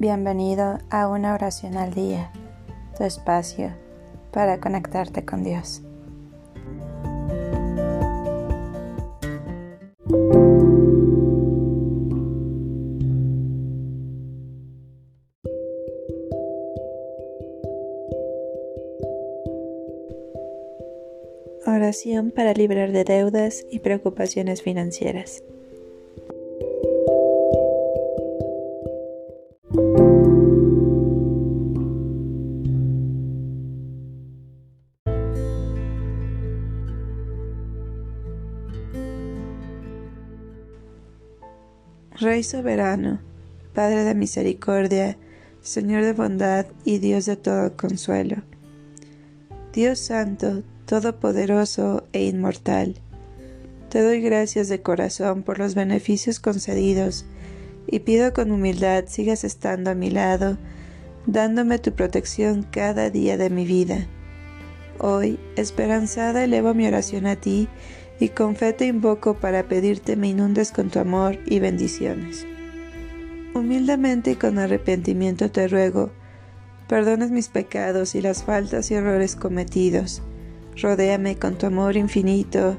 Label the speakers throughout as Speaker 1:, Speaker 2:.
Speaker 1: Bienvenido a una oración al día, tu espacio para conectarte con Dios. Oración para librar de deudas y preocupaciones financieras. Rey soberano, Padre de misericordia, Señor de bondad y Dios de todo consuelo. Dios santo, todopoderoso e inmortal, te doy gracias de corazón por los beneficios concedidos y pido con humildad sigas estando a mi lado, dándome tu protección cada día de mi vida. Hoy, esperanzada, elevo mi oración a ti y con fe te invoco para pedirte me inundes con tu amor y bendiciones. Humildemente y con arrepentimiento te ruego, perdones mis pecados y las faltas y errores cometidos. Rodéame con tu amor infinito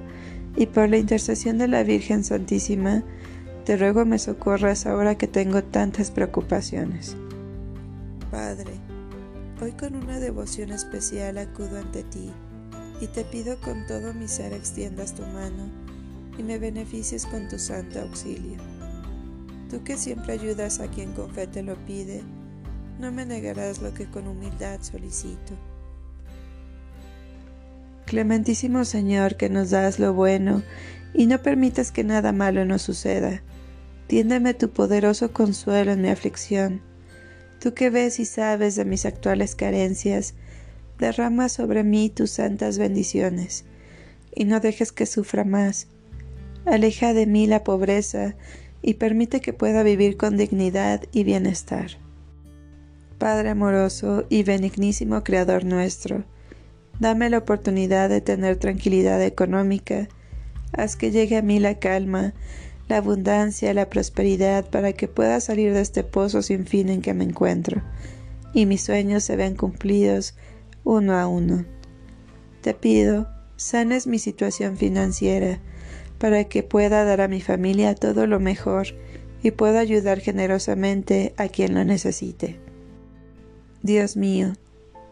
Speaker 1: y por la intercesión de la Virgen Santísima, te ruego me socorras ahora que tengo tantas preocupaciones. Padre, hoy con una devoción especial acudo ante ti y te pido con todo mi ser extiendas tu mano y me beneficies con tu santo auxilio. Tú que siempre ayudas a quien con fe te lo pide, no me negarás lo que con humildad solicito. Clementísimo Señor, que nos das lo bueno y no permitas que nada malo nos suceda, tiéndeme tu poderoso consuelo en mi aflicción. Tú que ves y sabes de mis actuales carencias, derrama sobre mí tus santas bendiciones, y no dejes que sufra más. Aleja de mí la pobreza y permite que pueda vivir con dignidad y bienestar. Padre amoroso y benignísimo Creador nuestro, dame la oportunidad de tener tranquilidad económica, haz que llegue a mí la calma, la abundancia, la prosperidad para que pueda salir de este pozo sin fin en que me encuentro, y mis sueños se vean cumplidos uno a uno. Te pido, sanes mi situación financiera para que pueda dar a mi familia todo lo mejor y pueda ayudar generosamente a quien lo necesite. Dios mío,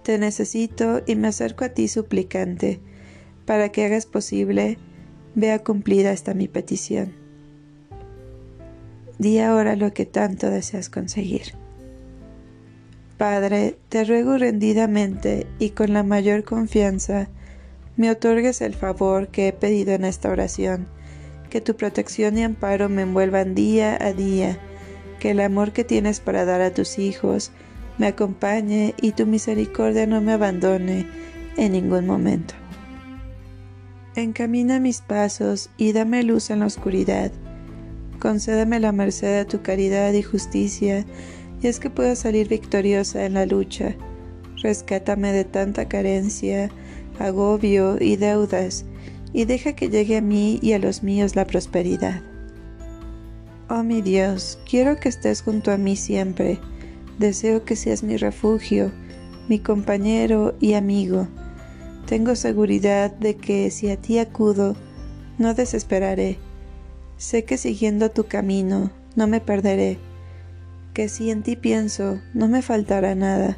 Speaker 1: te necesito y me acerco a ti suplicante, para que hagas posible, vea cumplida esta mi petición. Di ahora lo que tanto deseas conseguir. Padre, te ruego rendidamente y con la mayor confianza, me otorgues el favor que he pedido en esta oración, que tu protección y amparo me envuelvan día a día, que el amor que tienes para dar a tus hijos me acompañe y tu misericordia no me abandone en ningún momento. Encamina mis pasos y dame luz en la oscuridad. Concédeme la merced de tu caridad y justicia y es que pueda salir victoriosa en la lucha. Rescátame de tanta carencia, agobio y deudas, y deja que llegue a mí y a los míos la prosperidad. Oh mi Dios, quiero que estés junto a mí siempre. Deseo que seas mi refugio, mi compañero y amigo. Tengo seguridad de que si a ti acudo, no desesperaré. Sé que siguiendo tu camino, no me perderé que si en ti pienso, no me faltará nada.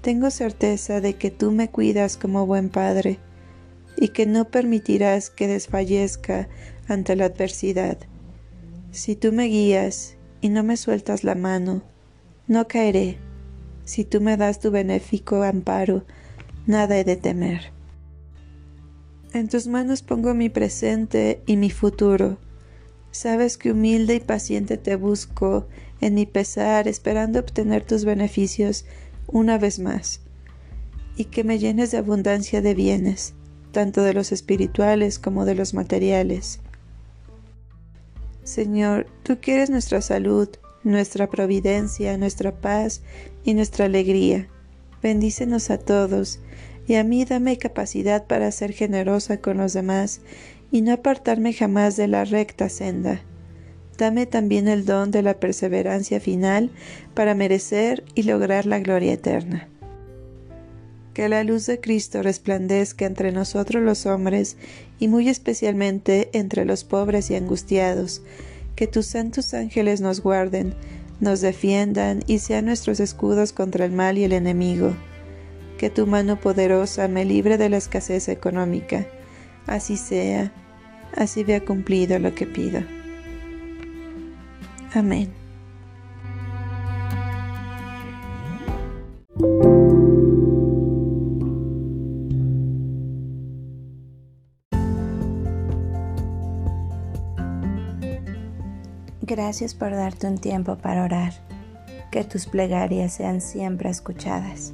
Speaker 1: Tengo certeza de que tú me cuidas como buen padre y que no permitirás que desfallezca ante la adversidad. Si tú me guías y no me sueltas la mano, no caeré. Si tú me das tu benéfico amparo, nada he de temer. En tus manos pongo mi presente y mi futuro. Sabes que humilde y paciente te busco en mi pesar, esperando obtener tus beneficios una vez más, y que me llenes de abundancia de bienes, tanto de los espirituales como de los materiales. Señor, tú quieres nuestra salud, nuestra providencia, nuestra paz y nuestra alegría. Bendícenos a todos, y a mí dame capacidad para ser generosa con los demás y no apartarme jamás de la recta senda. dame también el don de la perseverancia final para merecer y lograr la gloria eterna. Que la luz de Cristo resplandezca entre nosotros los hombres y muy especialmente entre los pobres y angustiados. Que tus santos ángeles nos guarden, nos defiendan y sean nuestros escudos contra el mal y el enemigo. Que tu mano poderosa me libre de la escasez económica. Así sea, así vea cumplido lo que pido. Amén. Gracias por darte un tiempo para orar. Que tus plegarias sean siempre escuchadas.